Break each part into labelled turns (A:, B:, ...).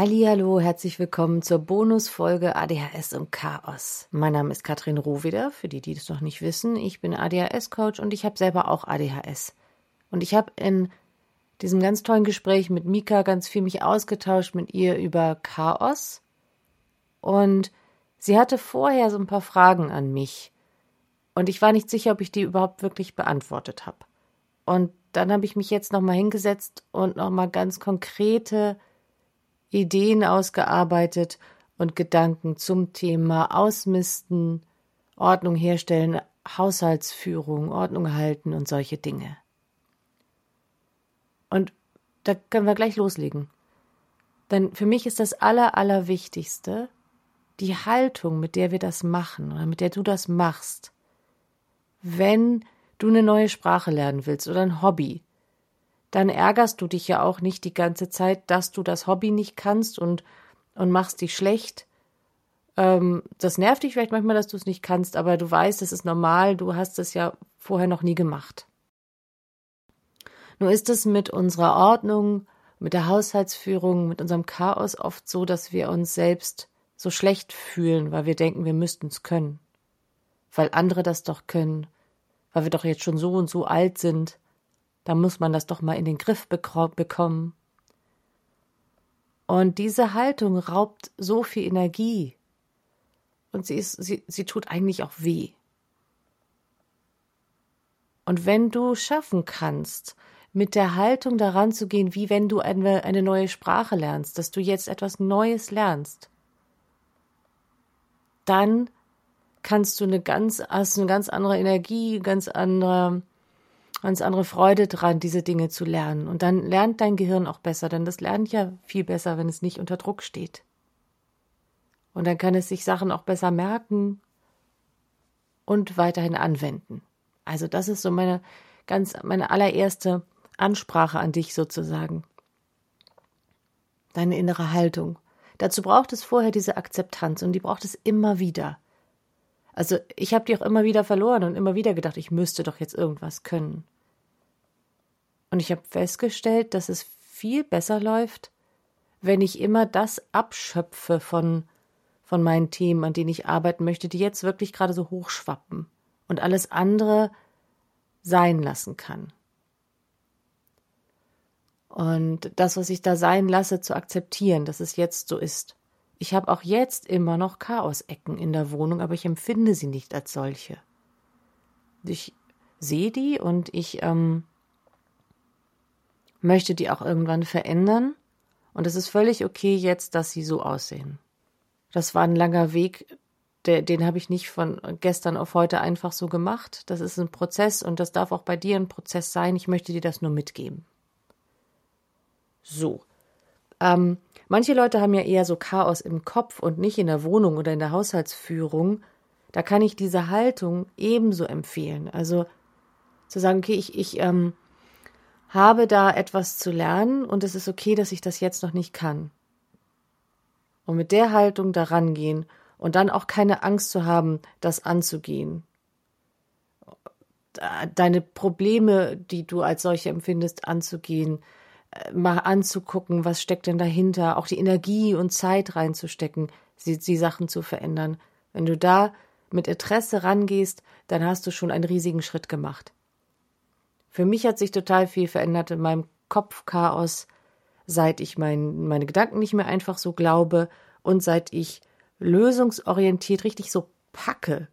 A: Hallo, herzlich willkommen zur Bonusfolge ADHS und Chaos. Mein Name ist Katrin Rohweder, für die, die das noch nicht wissen. Ich bin ADHS-Coach und ich habe selber auch ADHS. Und ich habe in diesem ganz tollen Gespräch mit Mika ganz viel mich ausgetauscht mit ihr über Chaos. Und sie hatte vorher so ein paar Fragen an mich. Und ich war nicht sicher, ob ich die überhaupt wirklich beantwortet habe. Und dann habe ich mich jetzt nochmal hingesetzt und nochmal ganz konkrete Ideen ausgearbeitet und Gedanken zum Thema Ausmisten, Ordnung herstellen, Haushaltsführung, Ordnung halten und solche Dinge. Und da können wir gleich loslegen. Denn für mich ist das Aller, Allerwichtigste die Haltung, mit der wir das machen oder mit der du das machst. Wenn du eine neue Sprache lernen willst oder ein Hobby, dann ärgerst du dich ja auch nicht die ganze Zeit, dass du das Hobby nicht kannst und, und machst dich schlecht. Ähm, das nervt dich vielleicht manchmal, dass du es nicht kannst, aber du weißt, es ist normal, du hast es ja vorher noch nie gemacht. Nur ist es mit unserer Ordnung, mit der Haushaltsführung, mit unserem Chaos oft so, dass wir uns selbst so schlecht fühlen, weil wir denken, wir müssten es können. Weil andere das doch können, weil wir doch jetzt schon so und so alt sind da muss man das doch mal in den Griff bekommen. Und diese Haltung raubt so viel Energie. Und sie ist, sie, sie tut eigentlich auch weh. Und wenn du schaffen kannst, mit der Haltung daran zu gehen, wie wenn du eine, eine neue Sprache lernst, dass du jetzt etwas Neues lernst, dann kannst du eine ganz, hast eine ganz andere Energie, ganz andere ganz andere Freude dran, diese Dinge zu lernen. Und dann lernt dein Gehirn auch besser, denn das lernt ja viel besser, wenn es nicht unter Druck steht. Und dann kann es sich Sachen auch besser merken und weiterhin anwenden. Also das ist so meine ganz, meine allererste Ansprache an dich sozusagen. Deine innere Haltung. Dazu braucht es vorher diese Akzeptanz und die braucht es immer wieder. Also ich habe die auch immer wieder verloren und immer wieder gedacht, ich müsste doch jetzt irgendwas können. Und ich habe festgestellt, dass es viel besser läuft, wenn ich immer das abschöpfe von, von meinen Themen, an denen ich arbeiten möchte, die jetzt wirklich gerade so hochschwappen und alles andere sein lassen kann. Und das, was ich da sein lasse, zu akzeptieren, dass es jetzt so ist. Ich habe auch jetzt immer noch Chaosecken in der Wohnung, aber ich empfinde sie nicht als solche. Ich sehe die und ich ähm, möchte die auch irgendwann verändern. Und es ist völlig okay jetzt, dass sie so aussehen. Das war ein langer Weg, der, den habe ich nicht von gestern auf heute einfach so gemacht. Das ist ein Prozess und das darf auch bei dir ein Prozess sein. Ich möchte dir das nur mitgeben. So. Ähm, Manche Leute haben ja eher so Chaos im Kopf und nicht in der Wohnung oder in der Haushaltsführung. Da kann ich diese Haltung ebenso empfehlen. Also zu sagen, okay, ich, ich ähm, habe da etwas zu lernen und es ist okay, dass ich das jetzt noch nicht kann. Und mit der Haltung daran gehen und dann auch keine Angst zu haben, das anzugehen. Deine Probleme, die du als solche empfindest, anzugehen, mal anzugucken, was steckt denn dahinter, auch die Energie und Zeit reinzustecken, die, die Sachen zu verändern. Wenn du da mit Interesse rangehst, dann hast du schon einen riesigen Schritt gemacht. Für mich hat sich total viel verändert in meinem Kopfchaos, seit ich mein, meine Gedanken nicht mehr einfach so glaube und seit ich lösungsorientiert richtig so packe,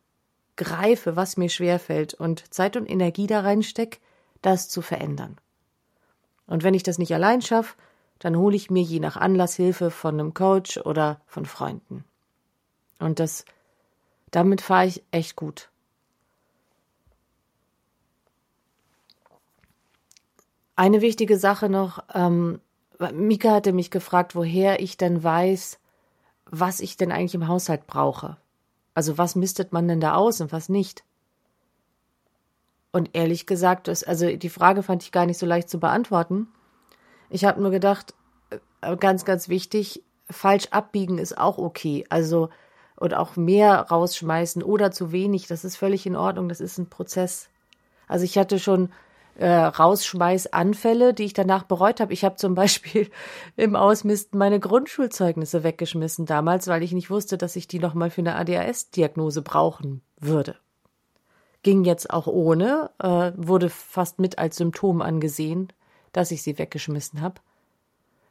A: greife, was mir schwerfällt und Zeit und Energie da reinstecke, das zu verändern. Und wenn ich das nicht allein schaffe, dann hole ich mir je nach Anlass Hilfe von einem Coach oder von Freunden. Und das, damit fahre ich echt gut. Eine wichtige Sache noch, ähm, Mika hatte mich gefragt, woher ich denn weiß, was ich denn eigentlich im Haushalt brauche. Also was mistet man denn da aus und was nicht? Und ehrlich gesagt, das, also die Frage fand ich gar nicht so leicht zu beantworten. Ich habe nur gedacht, äh, ganz, ganz wichtig, falsch abbiegen ist auch okay. Also, und auch mehr rausschmeißen oder zu wenig, das ist völlig in Ordnung, das ist ein Prozess. Also ich hatte schon äh, Rausschmeißanfälle, die ich danach bereut habe. Ich habe zum Beispiel im Ausmisten meine Grundschulzeugnisse weggeschmissen damals, weil ich nicht wusste, dass ich die nochmal für eine ADHS-Diagnose brauchen würde. Ging jetzt auch ohne, äh, wurde fast mit als Symptom angesehen, dass ich sie weggeschmissen habe.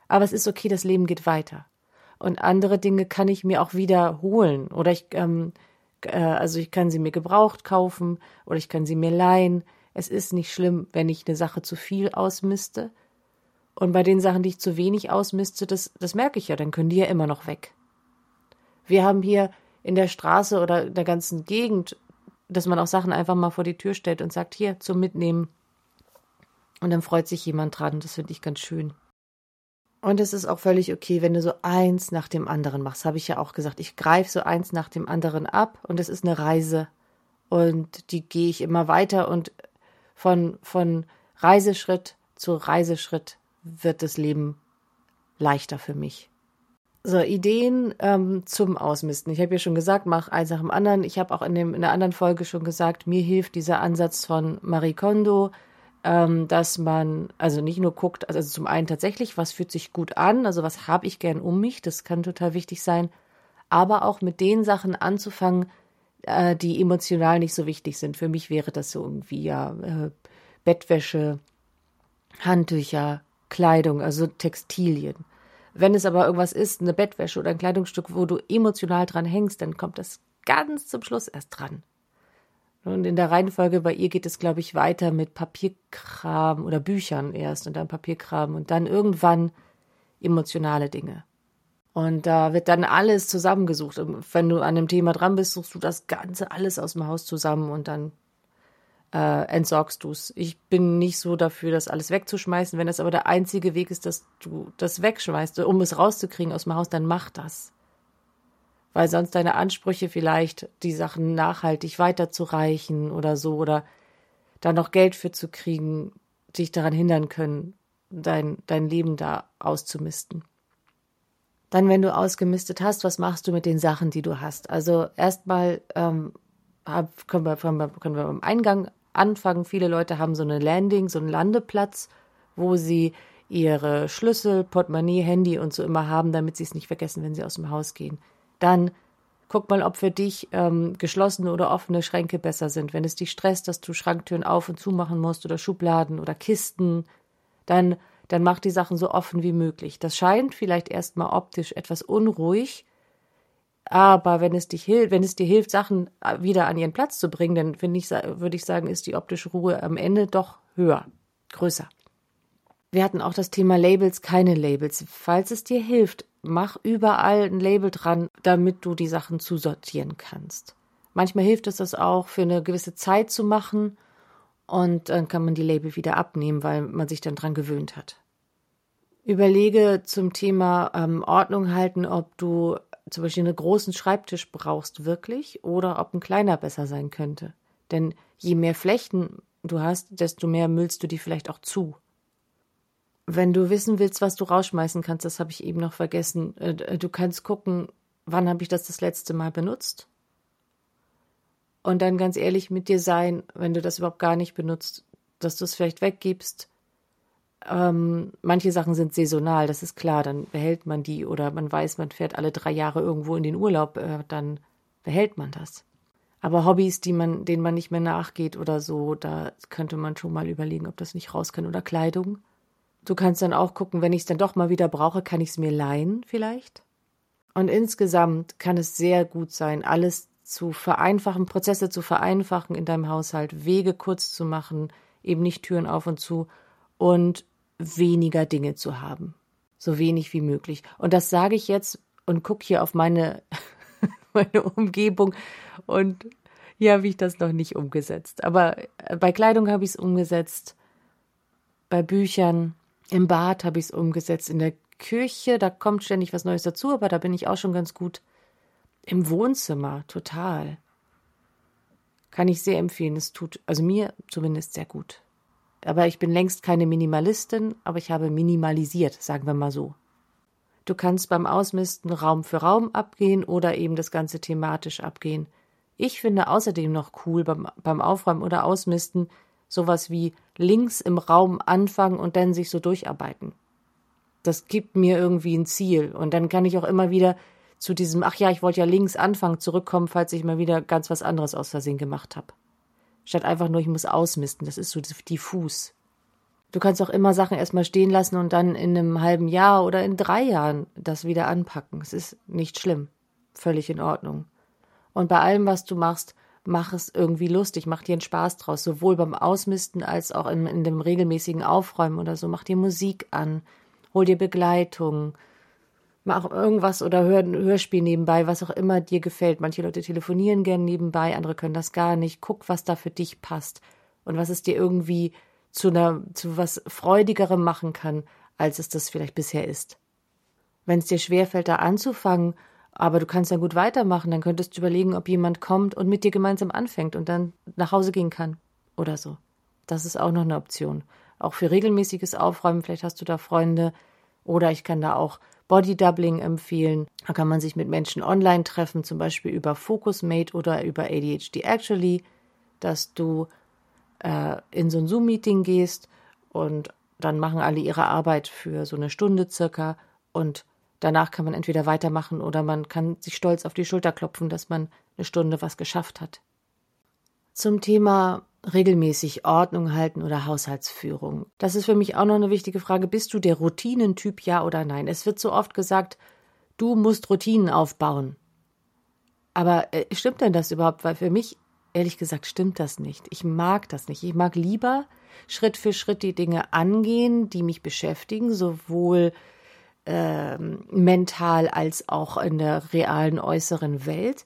A: Aber es ist okay, das Leben geht weiter. Und andere Dinge kann ich mir auch wiederholen. Oder ich, ähm, äh, also ich kann sie mir gebraucht kaufen oder ich kann sie mir leihen es ist nicht schlimm, wenn ich eine Sache zu viel ausmiste. Und bei den Sachen, die ich zu wenig ausmiste, das, das merke ich ja, dann können die ja immer noch weg. Wir haben hier in der Straße oder in der ganzen Gegend, dass man auch Sachen einfach mal vor die Tür stellt und sagt, hier, zum Mitnehmen. Und dann freut sich jemand dran. Das finde ich ganz schön. Und es ist auch völlig okay, wenn du so eins nach dem anderen machst. Habe ich ja auch gesagt. Ich greife so eins nach dem anderen ab und es ist eine Reise. Und die gehe ich immer weiter und von, von Reiseschritt zu Reiseschritt wird das Leben leichter für mich. So, Ideen ähm, zum Ausmisten. Ich habe ja schon gesagt, mach eins nach dem anderen. Ich habe auch in, dem, in einer anderen Folge schon gesagt, mir hilft dieser Ansatz von Marie Kondo, ähm, dass man also nicht nur guckt, also zum einen tatsächlich, was fühlt sich gut an, also was habe ich gern um mich, das kann total wichtig sein, aber auch mit den Sachen anzufangen, äh, die emotional nicht so wichtig sind. Für mich wäre das so irgendwie ja äh, Bettwäsche, Handtücher, Kleidung, also Textilien. Wenn es aber irgendwas ist, eine Bettwäsche oder ein Kleidungsstück, wo du emotional dran hängst, dann kommt das ganz zum Schluss erst dran. Und in der Reihenfolge bei ihr geht es, glaube ich, weiter mit Papierkram oder Büchern erst und dann Papierkram und dann irgendwann emotionale Dinge. Und da wird dann alles zusammengesucht. Und wenn du an dem Thema dran bist, suchst du das Ganze alles aus dem Haus zusammen und dann äh, entsorgst du es. Ich bin nicht so dafür, das alles wegzuschmeißen. Wenn das aber der einzige Weg ist, dass du das wegschmeißt, um es rauszukriegen aus dem Haus, dann mach das. Weil sonst deine Ansprüche vielleicht, die Sachen nachhaltig weiterzureichen oder so, oder da noch Geld für zu kriegen, dich daran hindern können, dein, dein Leben da auszumisten. Dann, wenn du ausgemistet hast, was machst du mit den Sachen, die du hast? Also erstmal ähm, können, wir, können, wir, am Eingang anfangen. Viele Leute haben so eine Landing, so einen Landeplatz, wo sie ihre Schlüssel, Portemonnaie, Handy und so immer haben, damit sie es nicht vergessen, wenn sie aus dem Haus gehen. Dann guck mal, ob für dich ähm, geschlossene oder offene Schränke besser sind. Wenn es dich stresst, dass du Schranktüren auf und zu machen musst oder Schubladen oder Kisten, dann dann mach die Sachen so offen wie möglich. Das scheint vielleicht erstmal optisch etwas unruhig, aber wenn es dich hilft, wenn es dir hilft, Sachen äh, wieder an ihren Platz zu bringen, dann finde ich, würde ich sagen, ist die optische Ruhe am Ende doch höher, größer. Wir hatten auch das Thema Labels, keine Labels. Falls es dir hilft, mach überall ein Label dran, damit du die Sachen zusortieren kannst. Manchmal hilft es das auch, für eine gewisse Zeit zu machen und dann kann man die Label wieder abnehmen, weil man sich dann dran gewöhnt hat. Überlege zum Thema ähm, Ordnung halten, ob du zum Beispiel einen großen Schreibtisch brauchst wirklich oder ob ein kleiner besser sein könnte. Denn je mehr Flächen du hast, desto mehr müllst du die vielleicht auch zu. Wenn du wissen willst, was du rausschmeißen kannst, das habe ich eben noch vergessen. Äh, du kannst gucken, wann habe ich das das letzte Mal benutzt und dann ganz ehrlich mit dir sein, wenn du das überhaupt gar nicht benutzt, dass du es vielleicht weggibst. Ähm, manche Sachen sind saisonal, das ist klar, dann behält man die oder man weiß, man fährt alle drei Jahre irgendwo in den Urlaub, äh, dann behält man das. Aber Hobbys, die man, denen man nicht mehr nachgeht oder so, da könnte man schon mal überlegen, ob das nicht raus kann. Oder Kleidung. Du kannst dann auch gucken, wenn ich es dann doch mal wieder brauche, kann ich es mir leihen vielleicht. Und insgesamt kann es sehr gut sein, alles zu vereinfachen, Prozesse zu vereinfachen in deinem Haushalt, Wege kurz zu machen, eben nicht Türen auf und zu und weniger Dinge zu haben. So wenig wie möglich. Und das sage ich jetzt und gucke hier auf meine, meine Umgebung und hier habe ich das noch nicht umgesetzt. Aber äh, bei Kleidung habe ich es umgesetzt, bei Büchern, im Bad habe ich es umgesetzt, in der Küche, da kommt ständig was Neues dazu, aber da bin ich auch schon ganz gut im Wohnzimmer, total. Kann ich sehr empfehlen. Es tut, also mir zumindest sehr gut. Aber ich bin längst keine Minimalistin, aber ich habe minimalisiert, sagen wir mal so. Du kannst beim Ausmisten Raum für Raum abgehen oder eben das Ganze thematisch abgehen. Ich finde außerdem noch cool beim, beim Aufräumen oder Ausmisten sowas wie links im Raum anfangen und dann sich so durcharbeiten. Das gibt mir irgendwie ein Ziel. Und dann kann ich auch immer wieder zu diesem, ach ja, ich wollte ja links anfangen, zurückkommen, falls ich mal wieder ganz was anderes aus Versehen gemacht habe. Statt einfach nur, ich muss ausmisten. Das ist so diffus. Du kannst auch immer Sachen erstmal stehen lassen und dann in einem halben Jahr oder in drei Jahren das wieder anpacken. Es ist nicht schlimm. Völlig in Ordnung. Und bei allem, was du machst, mach es irgendwie lustig, mach dir einen Spaß draus, sowohl beim Ausmisten als auch in, in dem regelmäßigen Aufräumen oder so. Mach dir Musik an, hol dir Begleitung, mach irgendwas oder hör ein Hörspiel nebenbei, was auch immer dir gefällt. Manche Leute telefonieren gern nebenbei, andere können das gar nicht. Guck, was da für dich passt und was es dir irgendwie zu einer, zu was Freudigerem machen kann, als es das vielleicht bisher ist. Wenn es dir schwerfällt, da anzufangen, aber du kannst dann gut weitermachen, dann könntest du überlegen, ob jemand kommt und mit dir gemeinsam anfängt und dann nach Hause gehen kann oder so. Das ist auch noch eine Option. Auch für regelmäßiges Aufräumen, vielleicht hast du da Freunde oder ich kann da auch Body Doubling empfehlen. Da kann man sich mit Menschen online treffen, zum Beispiel über Focusmate oder über ADHD Actually, dass du äh, in so ein Zoom-Meeting gehst und dann machen alle ihre Arbeit für so eine Stunde circa und danach kann man entweder weitermachen oder man kann sich stolz auf die Schulter klopfen, dass man eine Stunde was geschafft hat. Zum Thema regelmäßig Ordnung halten oder Haushaltsführung. Das ist für mich auch noch eine wichtige Frage. Bist du der Routinentyp, ja oder nein? Es wird so oft gesagt, du musst Routinen aufbauen. Aber äh, stimmt denn das überhaupt? Weil für mich ehrlich gesagt stimmt das nicht. Ich mag das nicht. Ich mag lieber Schritt für Schritt die Dinge angehen, die mich beschäftigen, sowohl äh, mental als auch in der realen äußeren Welt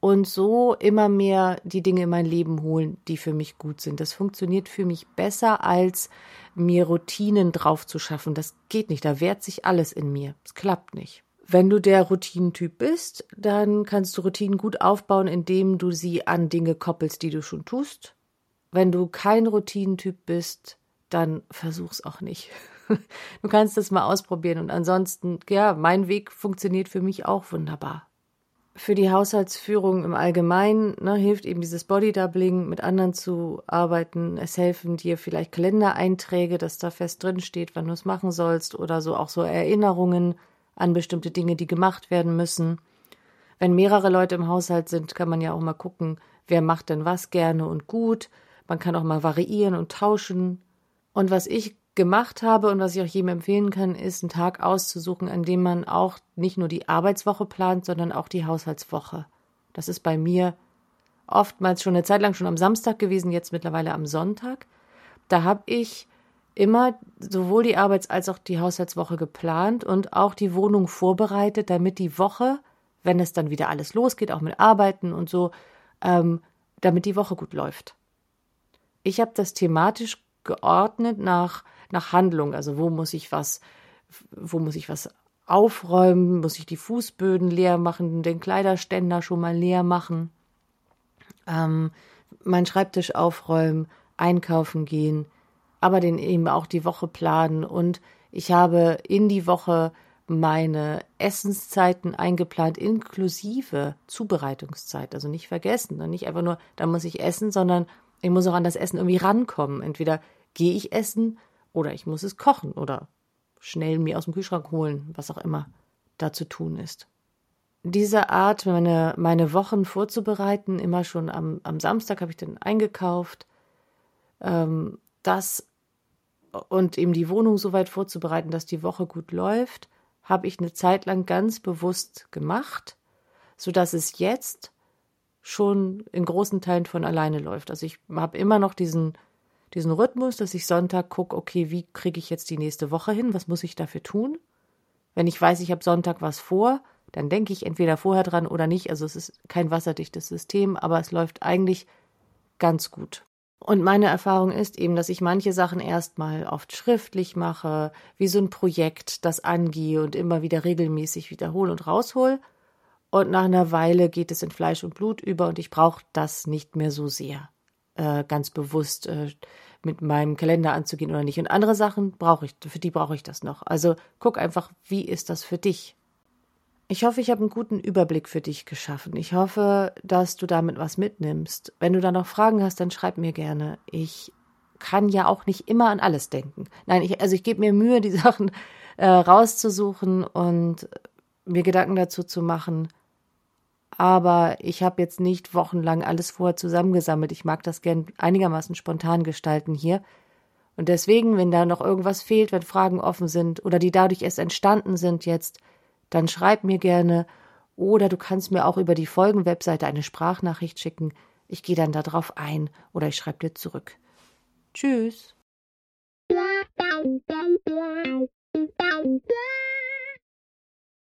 A: und so immer mehr die Dinge in mein Leben holen, die für mich gut sind. Das funktioniert für mich besser, als mir Routinen drauf zu schaffen. Das geht nicht. Da wehrt sich alles in mir. Es klappt nicht. Wenn du der Routinentyp bist, dann kannst du Routinen gut aufbauen, indem du sie an Dinge koppelst, die du schon tust. Wenn du kein Routinentyp bist, dann versuch's auch nicht. Du kannst das mal ausprobieren und ansonsten, ja, mein Weg funktioniert für mich auch wunderbar. Für die Haushaltsführung im Allgemeinen ne, hilft eben dieses Bodydoubling, mit anderen zu arbeiten. Es helfen dir vielleicht Kalendereinträge, dass da fest drin steht, wann du es machen sollst oder so auch so Erinnerungen an bestimmte Dinge, die gemacht werden müssen. Wenn mehrere Leute im Haushalt sind, kann man ja auch mal gucken, wer macht denn was gerne und gut. Man kann auch mal variieren und tauschen. Und was ich gemacht habe und was ich auch jedem empfehlen kann, ist, einen Tag auszusuchen, an dem man auch nicht nur die Arbeitswoche plant, sondern auch die Haushaltswoche. Das ist bei mir oftmals schon eine Zeit lang schon am Samstag gewesen, jetzt mittlerweile am Sonntag. Da habe ich immer sowohl die Arbeits- als auch die Haushaltswoche geplant und auch die Wohnung vorbereitet, damit die Woche, wenn es dann wieder alles losgeht, auch mit Arbeiten und so, ähm, damit die Woche gut läuft. Ich habe das thematisch geordnet nach, nach Handlung, also wo muss ich was, wo muss ich was aufräumen, muss ich die Fußböden leer machen, den Kleiderständer schon mal leer machen, ähm, meinen Schreibtisch aufräumen, einkaufen gehen, aber den eben auch die Woche planen und ich habe in die Woche meine Essenszeiten eingeplant, inklusive Zubereitungszeit. Also nicht vergessen, ne? nicht einfach nur, da muss ich essen, sondern ich muss auch an das Essen irgendwie rankommen. Entweder gehe ich essen oder ich muss es kochen oder schnell mir aus dem Kühlschrank holen, was auch immer da zu tun ist. Diese Art, meine, meine Wochen vorzubereiten, immer schon am, am Samstag habe ich dann eingekauft, ähm, das und eben die Wohnung so weit vorzubereiten, dass die Woche gut läuft, habe ich eine Zeit lang ganz bewusst gemacht, so dass es jetzt schon in großen Teilen von alleine läuft. Also ich habe immer noch diesen, diesen Rhythmus, dass ich Sonntag gucke, okay, wie kriege ich jetzt die nächste Woche hin? Was muss ich dafür tun? Wenn ich weiß, ich habe Sonntag was vor, dann denke ich entweder vorher dran oder nicht. Also es ist kein wasserdichtes System, aber es läuft eigentlich ganz gut. Und meine Erfahrung ist eben, dass ich manche Sachen erstmal oft schriftlich mache, wie so ein Projekt, das angehe und immer wieder regelmäßig wiederhole und raushol. Und nach einer Weile geht es in Fleisch und Blut über und ich brauche das nicht mehr so sehr. Äh, ganz bewusst äh, mit meinem Kalender anzugehen oder nicht. Und andere Sachen brauche ich, für die brauche ich das noch. Also guck einfach, wie ist das für dich? Ich hoffe, ich habe einen guten Überblick für dich geschaffen. Ich hoffe, dass du damit was mitnimmst. Wenn du da noch Fragen hast, dann schreib mir gerne. Ich kann ja auch nicht immer an alles denken. Nein, ich, also ich gebe mir Mühe, die Sachen äh, rauszusuchen und mir Gedanken dazu zu machen. Aber ich habe jetzt nicht wochenlang alles vorher zusammengesammelt. Ich mag das gern einigermaßen spontan gestalten hier. Und deswegen, wenn da noch irgendwas fehlt, wenn Fragen offen sind oder die dadurch erst entstanden sind jetzt, dann schreib mir gerne oder du kannst mir auch über die Folgenwebseite eine Sprachnachricht schicken. Ich gehe dann darauf ein oder ich schreibe dir zurück. Tschüss.